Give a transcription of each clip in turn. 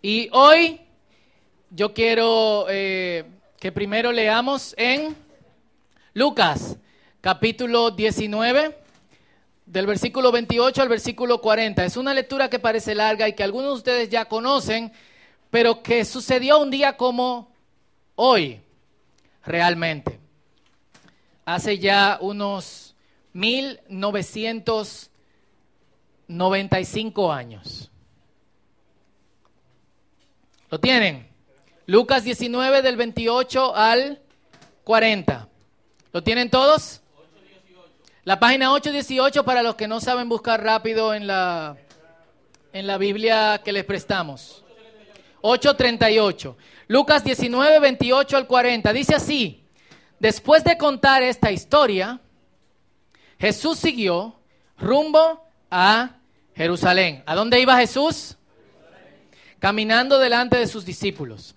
Y hoy yo quiero eh, que primero leamos en Lucas, capítulo 19, del versículo 28 al versículo 40. Es una lectura que parece larga y que algunos de ustedes ya conocen, pero que sucedió un día como hoy, realmente. Hace ya unos 1995 años. ¿Lo tienen? Lucas 19 del 28 al 40. ¿Lo tienen todos? La página 818 para los que no saben buscar rápido en la, en la Biblia que les prestamos. 838. Lucas 19, 28 al 40. Dice así, después de contar esta historia, Jesús siguió rumbo a Jerusalén. ¿A dónde iba Jesús? Caminando delante de sus discípulos.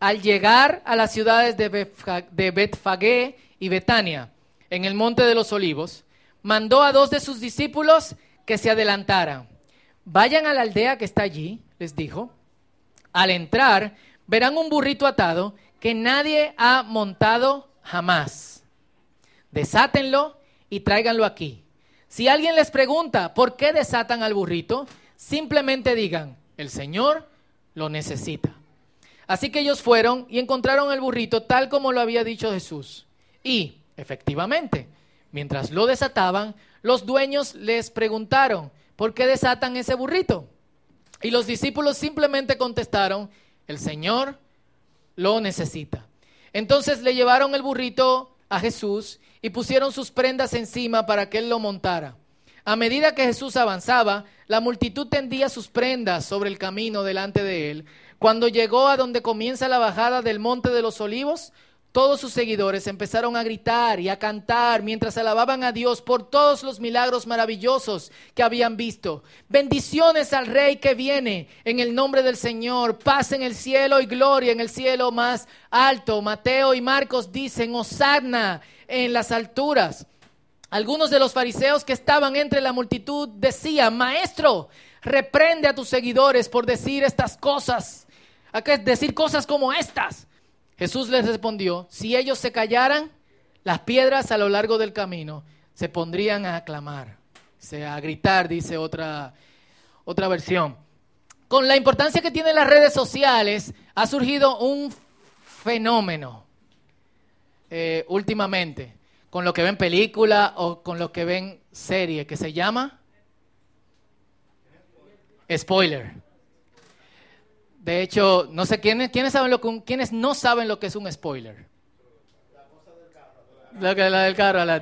Al llegar a las ciudades de Betfagé y Betania, en el monte de los olivos, mandó a dos de sus discípulos que se adelantaran. Vayan a la aldea que está allí, les dijo. Al entrar, verán un burrito atado que nadie ha montado jamás. Desátenlo y tráiganlo aquí. Si alguien les pregunta por qué desatan al burrito, simplemente digan, el Señor lo necesita. Así que ellos fueron y encontraron el burrito tal como lo había dicho Jesús. Y, efectivamente, mientras lo desataban, los dueños les preguntaron, ¿por qué desatan ese burrito? Y los discípulos simplemente contestaron, el Señor lo necesita. Entonces le llevaron el burrito a Jesús y pusieron sus prendas encima para que él lo montara. A medida que Jesús avanzaba, la multitud tendía sus prendas sobre el camino delante de él. Cuando llegó a donde comienza la bajada del monte de los olivos, todos sus seguidores empezaron a gritar y a cantar mientras alababan a Dios por todos los milagros maravillosos que habían visto. Bendiciones al Rey que viene en el nombre del Señor, paz en el cielo y gloria en el cielo más alto. Mateo y Marcos dicen, Hosanna en las alturas. Algunos de los fariseos que estaban entre la multitud decían, Maestro, reprende a tus seguidores por decir estas cosas ¿A decir cosas como estas? Jesús les respondió, si ellos se callaran, las piedras a lo largo del camino se pondrían a aclamar, a gritar, dice otra, otra versión. Con la importancia que tienen las redes sociales, ha surgido un fenómeno eh, últimamente, con lo que ven película o con lo que ven serie, que se llama spoiler. De hecho, no sé quiénes, quiénes saben lo que, quiénes no saben lo que es un spoiler. La, la del carro, la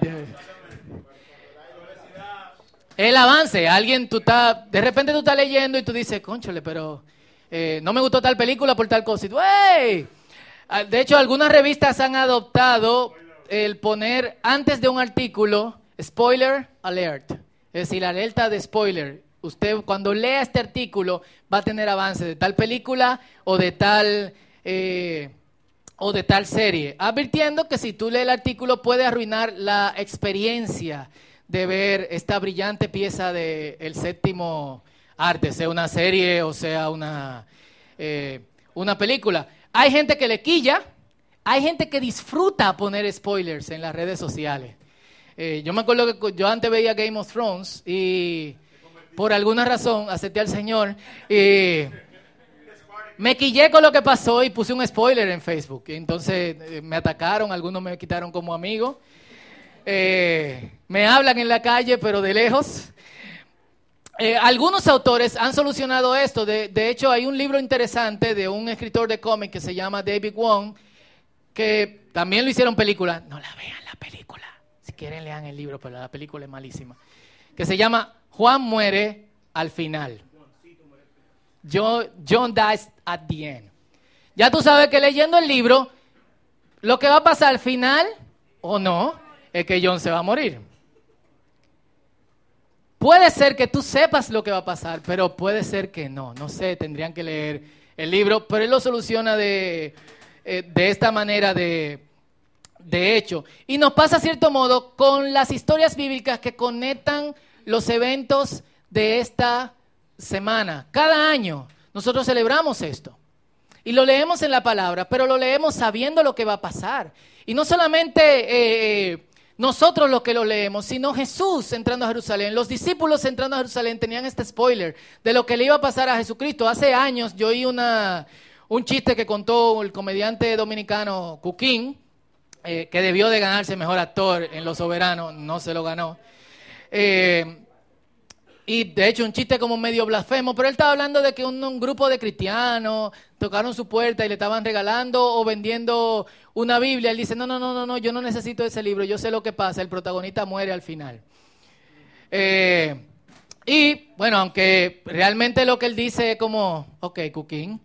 El avance, alguien tú estás, de repente tú estás leyendo y tú dices, conchole, pero eh, no me gustó tal película por tal cosa. Ah, de hecho, algunas revistas han adoptado el poner antes de un artículo spoiler alert, es decir, alerta de spoiler. Usted cuando lea este artículo va a tener avance de tal película o de tal, eh, o de tal serie, advirtiendo que si tú lees el artículo puede arruinar la experiencia de ver esta brillante pieza del el séptimo arte, sea una serie o sea una, eh, una película. Hay gente que le quilla, hay gente que disfruta poner spoilers en las redes sociales. Eh, yo me acuerdo que yo antes veía Game of Thrones y por alguna razón acepté al Señor y me quillé con lo que pasó y puse un spoiler en Facebook. Entonces eh, me atacaron, algunos me quitaron como amigo. Eh, me hablan en la calle, pero de lejos. Algunos autores han solucionado esto. De, hecho, hay un libro interesante de un escritor de cómic que se llama David Wong, que también lo hicieron película. No la vean la película. Si quieren, lean el libro, pero la película es malísima. Que se llama Juan muere al final. John, John dies at the end. Ya tú sabes que leyendo el libro, lo que va a pasar al final, o no, es que John se va a morir. Puede ser que tú sepas lo que va a pasar, pero puede ser que no. No sé, tendrían que leer el libro, pero él lo soluciona de, eh, de esta manera de, de hecho. Y nos pasa, a cierto modo, con las historias bíblicas que conectan los eventos de esta semana. Cada año nosotros celebramos esto. Y lo leemos en la palabra, pero lo leemos sabiendo lo que va a pasar. Y no solamente eh, eh, nosotros lo que lo leemos, sino Jesús entrando a Jerusalén. Los discípulos entrando a Jerusalén tenían este spoiler de lo que le iba a pasar a Jesucristo. Hace años yo oí una, un chiste que contó el comediante dominicano Cuquín, eh, que debió de ganarse mejor actor en Los Soberanos, no se lo ganó. Y de hecho un chiste como medio blasfemo, pero él estaba hablando de que un, grupo de cristianos tocaron su puerta y le estaban regalando o vendiendo una Biblia. Él dice, no, no, no, no, no, yo no necesito ese libro, yo sé lo que pasa, el protagonista muere al final. Eh, y bueno, aunque realmente lo que él dice es como, ok, Cooking,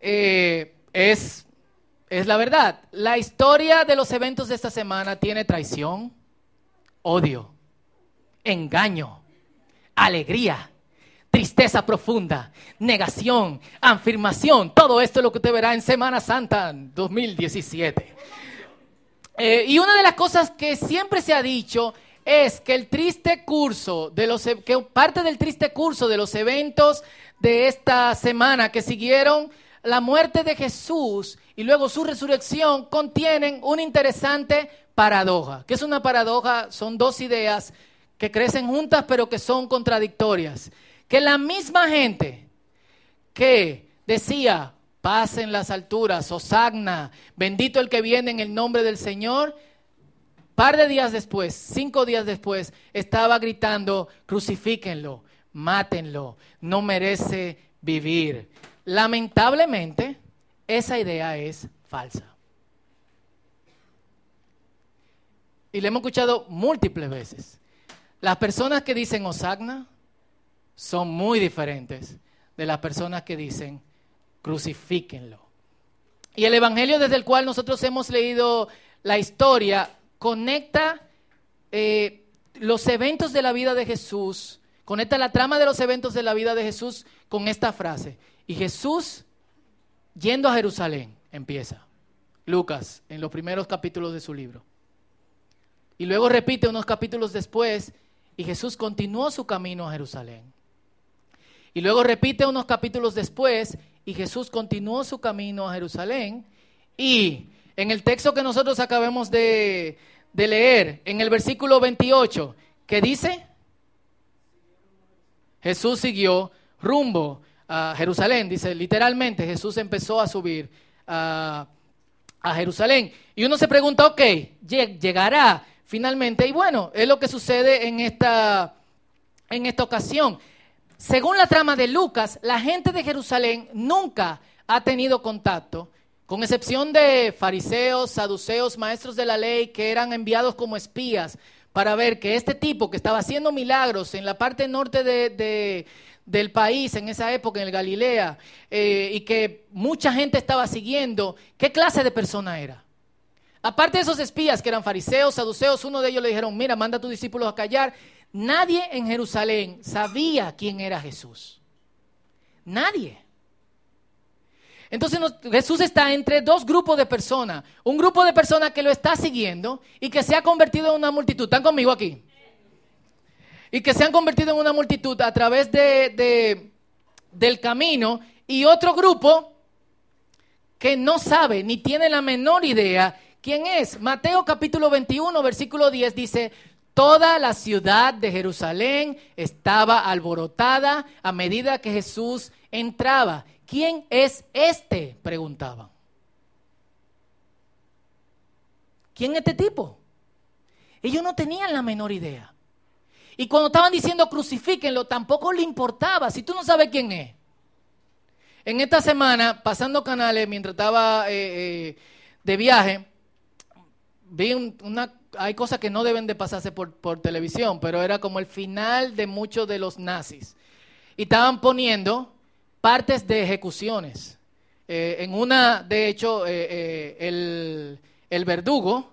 eh, es, es la verdad. La historia de los eventos de esta semana tiene traición, odio, engaño alegría, tristeza profunda, negación, afirmación. Todo esto es lo que usted verá en Semana Santa 2017. Eh, y una de las cosas que siempre se ha dicho es que el triste curso de los e, que parte del triste curso de los eventos de esta semana que siguieron la muerte de Jesús y luego su resurrección contienen una interesante paradoja. ¿Qué es una paradoja? Son dos ideas que crecen juntas pero que son contradictorias. Que la misma gente que decía, paz en las alturas, Osagna, bendito el que viene en el nombre del Señor, par de días después, cinco días después, estaba gritando, crucifíquenlo, mátenlo, no merece vivir. Lamentablemente, esa idea es falsa. Y le hemos escuchado múltiples veces. Las personas que dicen Osagna son muy diferentes de las personas que dicen crucifíquenlo. Y el Evangelio desde el cual nosotros hemos leído la historia conecta eh, los eventos de la vida de Jesús, conecta la trama de los eventos de la vida de Jesús con esta frase. Y Jesús, yendo a Jerusalén, empieza. Lucas, en los primeros capítulos de su libro. Y luego repite unos capítulos después y Jesús continuó su camino a Jerusalén. Y luego repite unos capítulos después, y Jesús continuó su camino a Jerusalén. Y en el texto que nosotros acabamos de, leer, en el versículo 28, ¿qué dice? Jesús siguió rumbo a Jerusalén, dice literalmente, Jesús empezó a subir a, Jerusalén. Y uno se pregunta, ok, llegará finalmente. Y bueno, es lo que sucede en esta, en esta ocasión. Según la trama de Lucas, la gente de Jerusalén nunca ha tenido contacto, con excepción de fariseos, saduceos, maestros de la ley, que eran enviados como espías para ver que este tipo que estaba haciendo milagros en la parte norte de, del país en esa época, en el Galilea, eh, y que mucha gente estaba siguiendo, ¿qué clase de persona era? Aparte de esos espías que eran fariseos, saduceos, uno de ellos le dijeron, mira, manda a tus discípulos a callar. Nadie en Jerusalén sabía quién era Jesús. Nadie. Entonces Jesús está entre dos grupos de personas. Un grupo de personas que lo está siguiendo y que se ha convertido en una multitud. ¿Están conmigo aquí? Y que se han convertido en una multitud a través de, del camino. Y otro grupo que no sabe ni tiene la menor idea ¿Quién es? Mateo capítulo 21, versículo 10 dice, toda la ciudad de Jerusalén estaba alborotada a medida que Jesús entraba. ¿Quién es este? preguntaban. ¿Quién es este tipo? Ellos no tenían la menor idea. Y cuando estaban diciendo crucifíquenlo, tampoco le importaba. Si tú no sabes quién es. En esta semana, pasando canales, mientras estaba eh, eh, de viaje, vi una, hay cosas que no deben de pasarse por, televisión, pero era como el final de muchos de los nazis. Y estaban poniendo partes de ejecuciones. Eh, en una, de hecho, el, el, verdugo,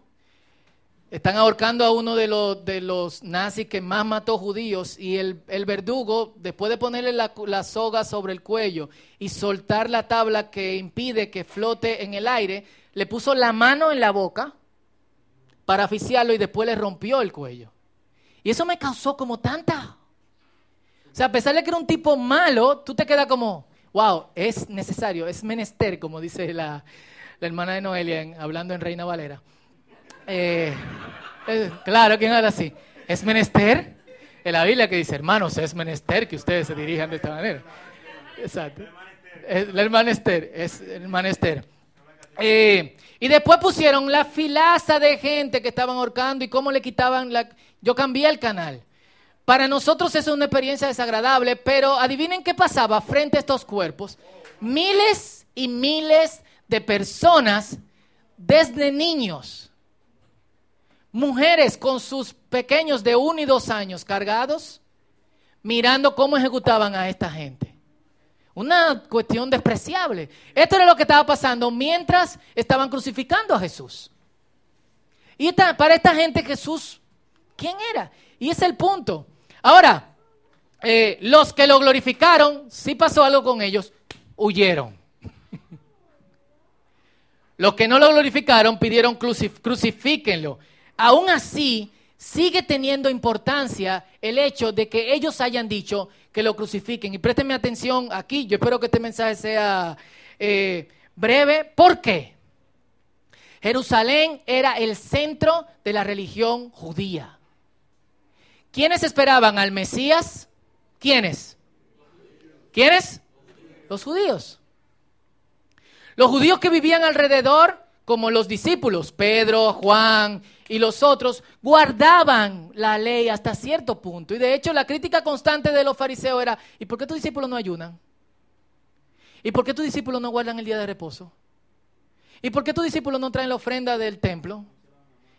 están ahorcando a uno de los, de los nazis que más mató judíos y el, el verdugo, después de ponerle la, la soga sobre el cuello y soltar la tabla que impide que flote en el aire, le puso la mano en la boca para oficiarlo y después le rompió el cuello. Y eso me causó como tanta. O sea, a pesar de que era un tipo malo, tú te quedas como, wow, es necesario, es menester, como dice la, hermana de Noelia hablando en Reina Valera. Eh, claro, ¿quién habla así? ¿Es menester? En la Biblia que dice, hermanos, es menester que ustedes se dirijan de esta manera. Exacto. Es el menester, es el menester. Eh, y después pusieron la filaza de gente que estaban ahorcando y cómo le quitaban la... Yo cambié el canal. Para nosotros es una experiencia desagradable, pero adivinen qué pasaba frente a estos cuerpos. Miles y miles de personas, desde niños, mujeres con sus pequeños de uno y dos años cargados, mirando cómo ejecutaban a esta gente. Una cuestión despreciable. Esto era lo que estaba pasando mientras estaban crucificando a Jesús. Y para esta gente Jesús, ¿quién era? Y es el punto. Ahora, eh, los que lo glorificaron, si pasó algo con ellos, huyeron. los que no lo glorificaron pidieron crucifíquenlo. Aún así, sigue teniendo importancia el hecho de que ellos hayan dicho que lo crucifiquen. Y présteme atención aquí, yo espero que este mensaje sea eh, breve. ¿Por qué? Jerusalén era el centro de la religión judía. ¿Quiénes esperaban al Mesías? ¿Quiénes? ¿Quiénes? Los judíos. Los judíos que vivían alrededor, como los discípulos, Pedro, Juan y los otros guardaban la ley hasta cierto punto. Y de hecho la crítica constante de los fariseos era, ¿y por qué tus discípulos no ayunan? ¿Y por qué tus discípulos no guardan el día de reposo? ¿Y por qué tus discípulos no traen la ofrenda del templo?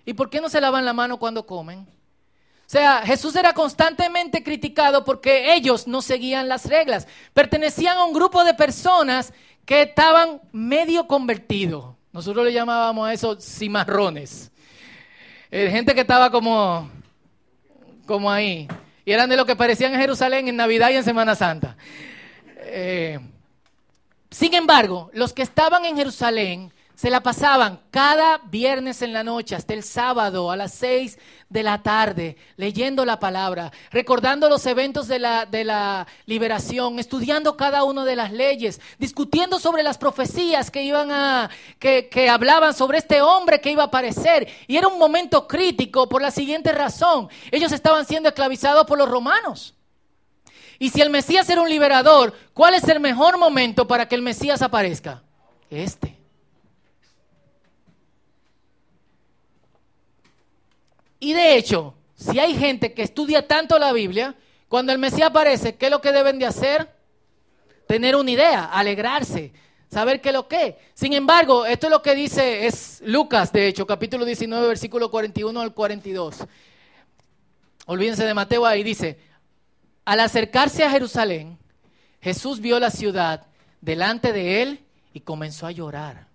¿Y por qué no se lavan la mano cuando comen? O sea, Jesús era constantemente criticado porque ellos no seguían las reglas. Pertenecían a un grupo de personas que estaban medio convertidos. Nosotros le llamábamos a eso cimarrones. Eh, gente que estaba como, como ahí. Y eran de lo que parecían en Jerusalén en Navidad y en Semana Santa. Eh, sin embargo, los que estaban en Jerusalén se la pasaban cada viernes en la noche hasta el sábado a las seis de la tarde leyendo la palabra, recordando los eventos de la, de la liberación, estudiando cada una de las leyes, discutiendo sobre las profecías que iban a, que, que hablaban sobre este hombre que iba a aparecer. Y era un momento crítico por la siguiente razón. Ellos estaban siendo esclavizados por los romanos. Y si el Mesías era un liberador, ¿cuál es el mejor momento para que el Mesías aparezca? Este. Y de hecho, si hay gente que estudia tanto la Biblia, cuando el Mesías aparece, ¿qué es lo que deben de hacer? Tener una idea, alegrarse, saber qué es lo que. Sin embargo, esto es lo que dice es Lucas, de hecho, capítulo 19, versículo 41 al 42. Olvídense de Mateo ahí dice, al acercarse a Jerusalén, Jesús vio la ciudad delante de él y comenzó a llorar.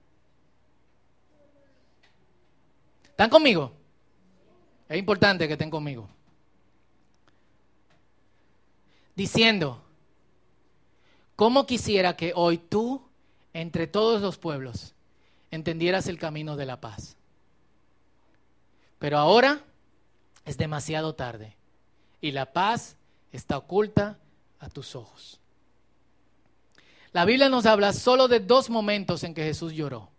¿Están conmigo? Es importante que estén conmigo. Diciendo, ¿cómo quisiera que hoy tú, entre todos los pueblos, entendieras el camino de la paz? Pero ahora es demasiado tarde y la paz está oculta a tus ojos. La Biblia nos habla solo de dos momentos en que Jesús lloró.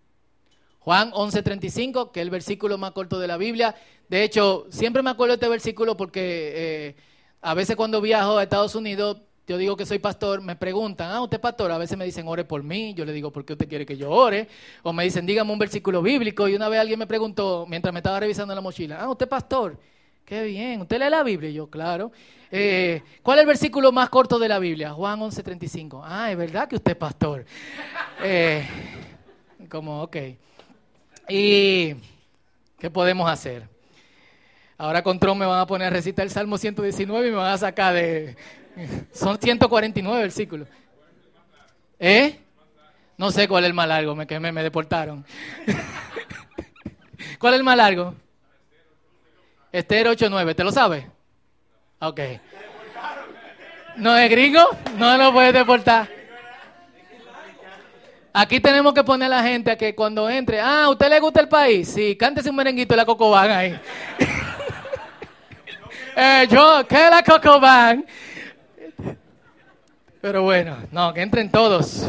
Juan 11:35, que es el versículo más corto de la Biblia. De hecho, siempre me acuerdo de este versículo porque eh, a veces cuando viajo a Estados Unidos, yo digo que soy pastor, me preguntan, ah, usted es pastor, a veces me dicen, ore por mí, yo le digo, ¿por qué usted quiere que yo ore? O me dicen, dígame un versículo bíblico, y una vez alguien me preguntó, mientras me estaba revisando la mochila, ah, usted es pastor, qué bien, ¿usted lee la Biblia? Y yo, claro. Eh, ¿Cuál es el versículo más corto de la Biblia? Juan 11:35. Ah, es verdad que usted es pastor. Eh, como, ok. ¿Y qué podemos hacer? Ahora con Tron me van a poner a recitar el Salmo 119 y me van a sacar de... Son 149 versículos. ¿Eh? No sé cuál es el más largo, me quemé, me deportaron. ¿Cuál es el más largo? Esther 89, ¿te lo sabes? Ok. ¿No es gringo? No lo puedes deportar. Aquí tenemos que poner a la gente a que cuando entre, ah, ¿a usted le gusta el país? Sí, cántese un merenguito de la Cocobán ahí. eh, yo, ¿qué es la Cocobán? Pero bueno, no, que entren todos.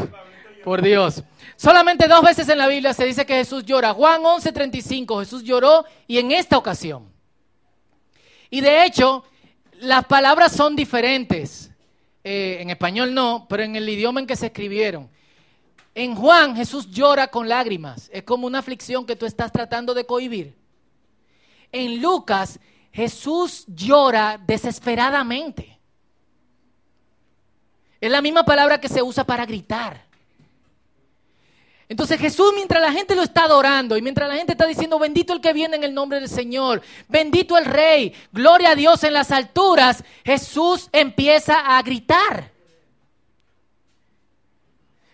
Por Dios. Solamente dos veces en la Biblia se dice que Jesús llora. Juan 11:35, Jesús lloró y en esta ocasión. Y de hecho, las palabras son diferentes. Eh, en español no, pero en el idioma en que se escribieron. En Juan Jesús llora con lágrimas. Es como una aflicción que tú estás tratando de cohibir. En Lucas Jesús llora desesperadamente. Es la misma palabra que se usa para gritar. Entonces Jesús, mientras la gente lo está adorando y mientras la gente está diciendo, bendito el que viene en el nombre del Señor, bendito el Rey, gloria a Dios en las alturas, Jesús empieza a gritar.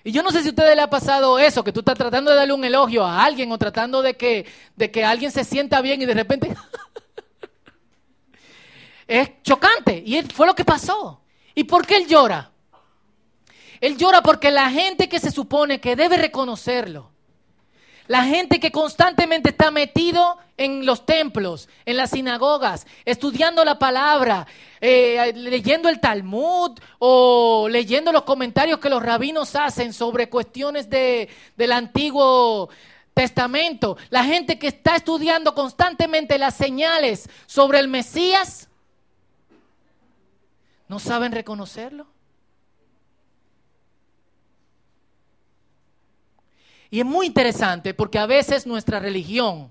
Y yo no sé si a ustedes le ha pasado eso, que tú estás tratando de darle un elogio a alguien o tratando de que, de que alguien se sienta bien y de repente es chocante. Y fue lo que pasó. ¿Y por qué él llora? Él llora porque la gente que se supone que debe reconocerlo, la gente que constantemente está metido en los templos, en las sinagogas, estudiando la palabra, eh, leyendo el Talmud o leyendo los comentarios que los rabinos hacen sobre cuestiones de, del Antiguo Testamento, la gente que está estudiando constantemente las señales sobre el Mesías, ¿no saben reconocerlo? Y es muy interesante porque a veces nuestra religión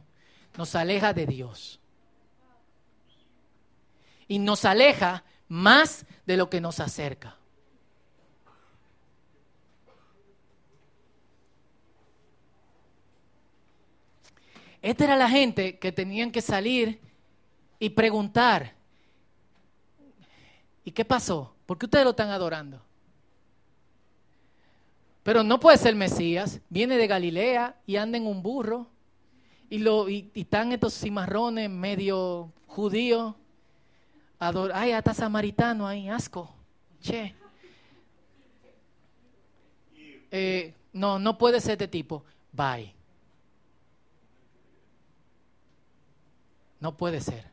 nos aleja de Dios. Y nos aleja más de lo que nos acerca. Esta era la gente que tenían que salir y preguntar, ¿y qué pasó? ¿Por qué ustedes lo están adorando? Pero no puede ser Mesías. Viene de Galilea y anda en un burro. Y, lo, y, están estos cimarrones medio judíos. Ay, hasta samaritano ahí, asco. Che. Eh, no, no puede ser de tipo. Bye. No puede ser.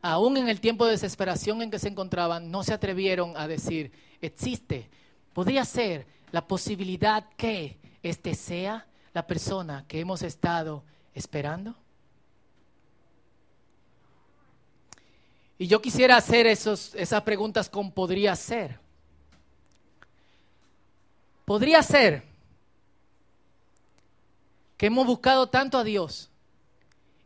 Aún en el tiempo de desesperación en que se encontraban, no se atrevieron a decir, existe, podría ser la posibilidad que este sea la persona que hemos estado esperando? Y yo quisiera hacer esos, esas preguntas con podría ser. Podría ser que hemos buscado tanto a Dios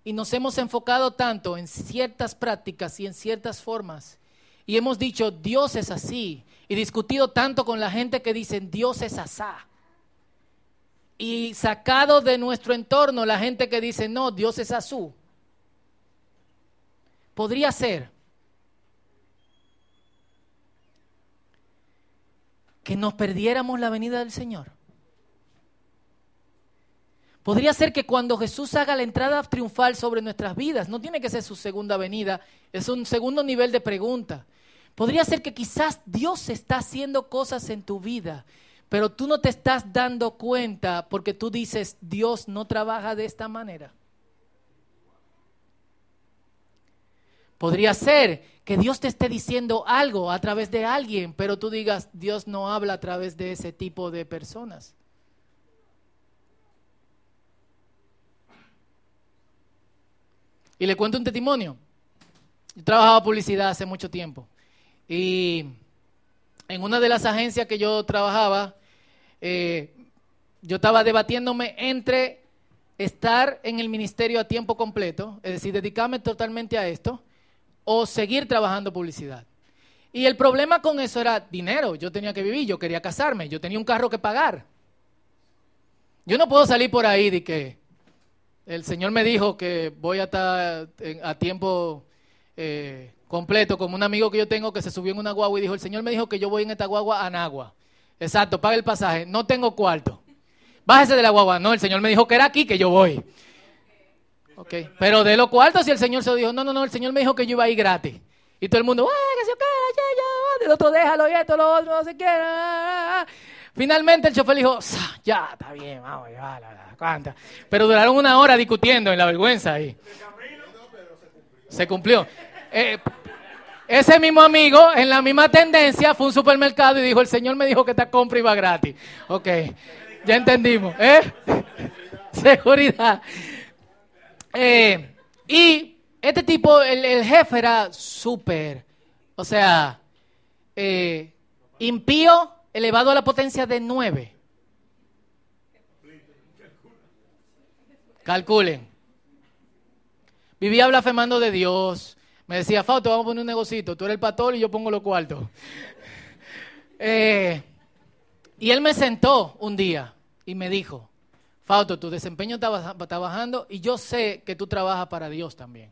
y nos hemos enfocado tanto en ciertas prácticas y en ciertas formas y hemos dicho Dios es así y discutido tanto con la gente que dicen Dios es asá. Y sacado de nuestro entorno la gente que dice no, Dios es asú. Podría ser que nos perdiéramos la venida del Señor. Podría ser que cuando Jesús haga la entrada triunfal sobre nuestras vidas, no tiene que ser su segunda venida, es un segundo nivel de pregunta. Podría ser que quizás Dios está haciendo cosas en tu vida, pero tú no te estás dando cuenta porque tú dices, Dios no trabaja de esta manera. Podría ser que Dios te esté diciendo algo a través de alguien, pero tú digas, Dios no habla a través de ese tipo de personas. Y le cuento un testimonio. Yo trabajaba publicidad hace mucho tiempo. Y en una de las agencias que yo trabajaba, eh, yo estaba debatiéndome entre estar en el ministerio a tiempo completo, es decir, dedicarme totalmente a esto, o seguir trabajando publicidad. Y el problema con eso era dinero. Yo tenía que vivir, yo quería casarme, yo tenía un carro que pagar. Yo no puedo salir por ahí de que el Señor me dijo que voy a estar a tiempo eh, completo, como un amigo que yo tengo que se subió en una guagua y dijo, el Señor me dijo que yo voy en esta guagua a Nagua. Exacto, paga el pasaje, no tengo cuarto. Bájese de la guagua. No, el Señor me dijo que era aquí que yo voy. Ok, pero de los cuartos si el Señor se dijo, no, no, no, el Señor me dijo que yo iba a gratis. Y todo el mundo, que se queda, el otro déjalo y esto, lo otro, no se quiera. Finalmente el chofer dijo, ya, está bien, vamos, ya, la, cuanta. Pero duraron una hora discutiendo en la vergüenza ahí. Se cumplió. Eh, ese mismo amigo, en la misma tendencia, fue a un supermercado y dijo, el Señor me dijo que esta compra iba gratis. Ok, ya entendimos. ¿eh? Seguridad. Eh, y este tipo, el, jefe era súper, o sea, eh, impío elevado a la potencia de nueve. Calculen. Vivía blasfemando de Dios. Me decía, Fausto, vamos a poner un negocito. Tú eres el pastor y yo pongo los cuartos. Eh, y él me sentó un día y me dijo, Fausto, tu desempeño está, bajando y yo sé que tú trabajas para Dios también.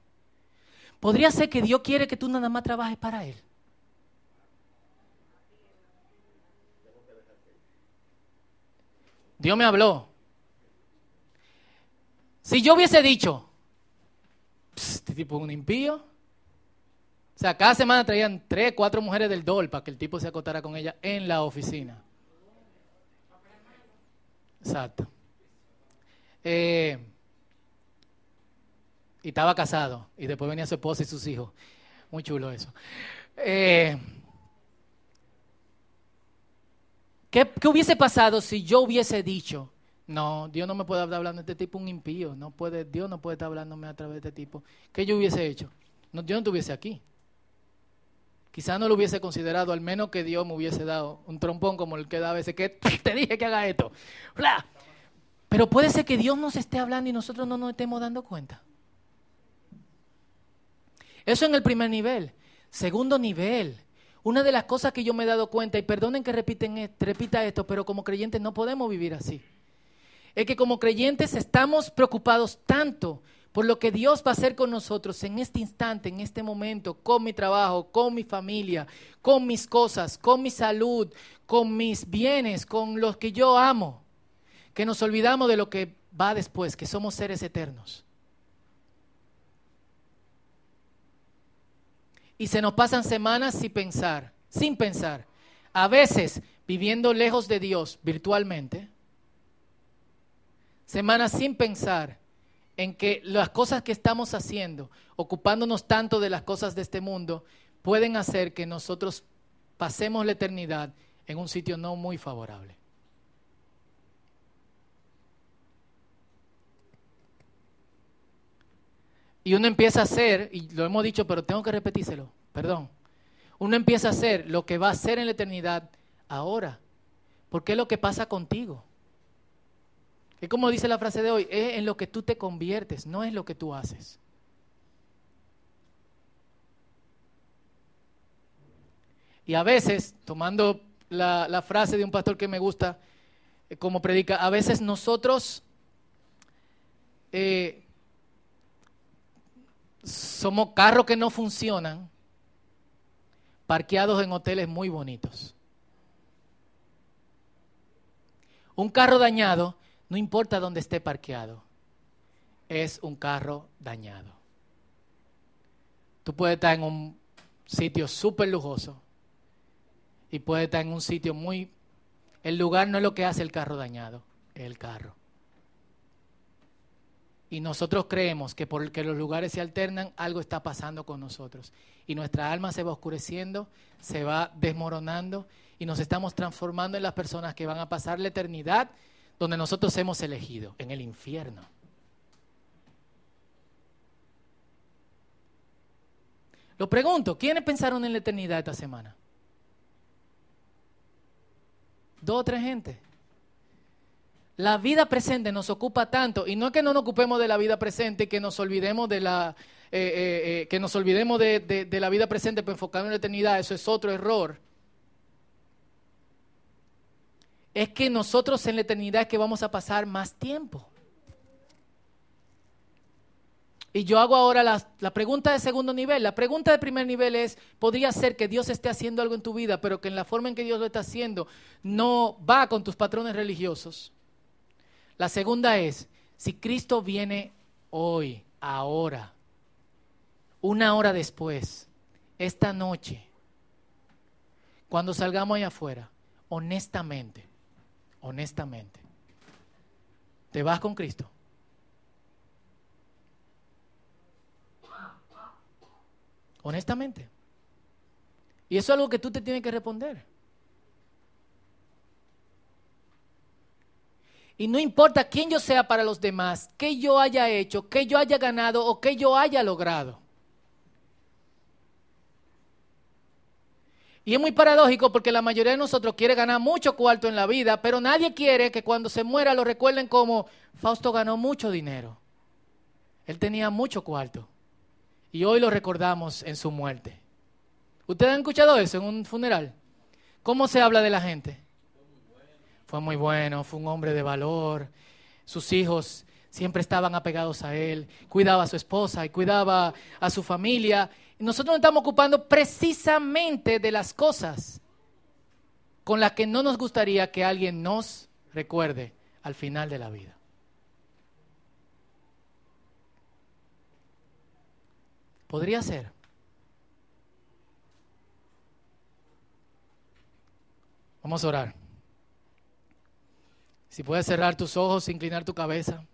¿Podría ser que Dios quiere que tú nada más trabajes para Él? Dios me habló. Si yo hubiese dicho, este tipo es un impío. O sea, cada semana traían tres, cuatro mujeres del DOL para que el tipo se acotara con ella en la oficina. Exacto. Eh, y estaba casado. Y después venía su esposa y sus hijos. Muy chulo eso. Eh, ¿qué, hubiese pasado si yo hubiese dicho, no, Dios no me puede estar hablando de este tipo, un impío. No puede, Dios no puede estar hablándome a través de este tipo. ¿Qué yo hubiese hecho? No, yo no estuviese aquí. Quizás no lo hubiese considerado, al menos que Dios me hubiese dado un trompón como el que da a veces, que te dije que haga esto. Pero puede ser que Dios nos esté hablando y nosotros no nos estemos dando cuenta. Eso en el primer nivel. Segundo nivel. Una de las cosas que yo me he dado cuenta, y perdonen que repiten, e, repita esto, pero como creyentes no podemos vivir así. Es que como creyentes estamos preocupados tanto por lo que Dios va a hacer con nosotros en este instante, en este momento, con mi trabajo, con mi familia, con mis cosas, con mi salud, con mis bienes, con los que yo amo que nos olvidamos de lo que va después, que somos seres eternos. Y se nos pasan semanas sin pensar, sin pensar. A veces viviendo lejos de Dios virtualmente. Semanas sin pensar en que las cosas que estamos haciendo, ocupándonos tanto de las cosas de este mundo, pueden hacer que nosotros pasemos la eternidad en un sitio no muy favorable. Y uno empieza a hacer, y lo hemos dicho, pero tengo que repetírselo, perdón. Uno empieza a hacer lo que va a hacer en la eternidad ahora. Porque es lo que pasa contigo. Es como dice la frase de hoy, es en lo que tú te conviertes, no es lo que tú haces. Y a veces, tomando la, frase de un pastor que me gusta, eh, como predica, a veces nosotros eh, somos carros que no funcionan, parqueados en hoteles muy bonitos. Un carro dañado, no importa dónde esté parqueado, es un carro dañado. Tú puedes estar en un sitio súper lujoso y puedes estar en un sitio muy... El lugar no es lo que hace el carro dañado, es el carro. Y nosotros creemos que porque los lugares se alternan, algo está pasando con nosotros. Y nuestra alma se va oscureciendo, se va desmoronando y nos estamos transformando en las personas que van a pasar la eternidad donde nosotros hemos elegido, en el infierno. Lo pregunto, ¿quiénes pensaron en la eternidad esta semana? Dos o tres gente. La vida presente nos ocupa tanto, y no es que no nos ocupemos de la vida presente, que nos olvidemos de la, eh, eh, eh, que nos olvidemos de, la vida presente para enfocarnos en la eternidad, eso es otro error. Es que nosotros en la eternidad es que vamos a pasar más tiempo. Y yo hago ahora la, la, pregunta de segundo nivel. La pregunta de primer nivel es, podría ser que Dios esté haciendo algo en tu vida, pero que en la forma en que Dios lo está haciendo no va con tus patrones religiosos. La segunda es, si Cristo viene hoy, ahora, una hora después, esta noche, cuando salgamos allá afuera, honestamente, honestamente, ¿te vas con Cristo? Honestamente. Y eso es algo que tú te tienes que responder. Y no importa quién yo sea para los demás, qué yo haya hecho, qué yo haya ganado o qué yo haya logrado. Y es muy paradójico porque la mayoría de nosotros quiere ganar mucho cuarto en la vida, pero nadie quiere que cuando se muera lo recuerden como Fausto ganó mucho dinero. Él tenía mucho cuarto. Y hoy lo recordamos en su muerte. ¿Ustedes han escuchado eso en un funeral? ¿Cómo se habla de la gente? Fue muy bueno, fue un hombre de valor. Sus hijos siempre estaban apegados a él, cuidaba a su esposa y cuidaba a su familia. Nosotros nos estamos ocupando precisamente de las cosas con las que no nos gustaría que alguien nos recuerde al final de la vida. Podría ser. Vamos a orar. Si puedes cerrar tus ojos, inclinar tu cabeza.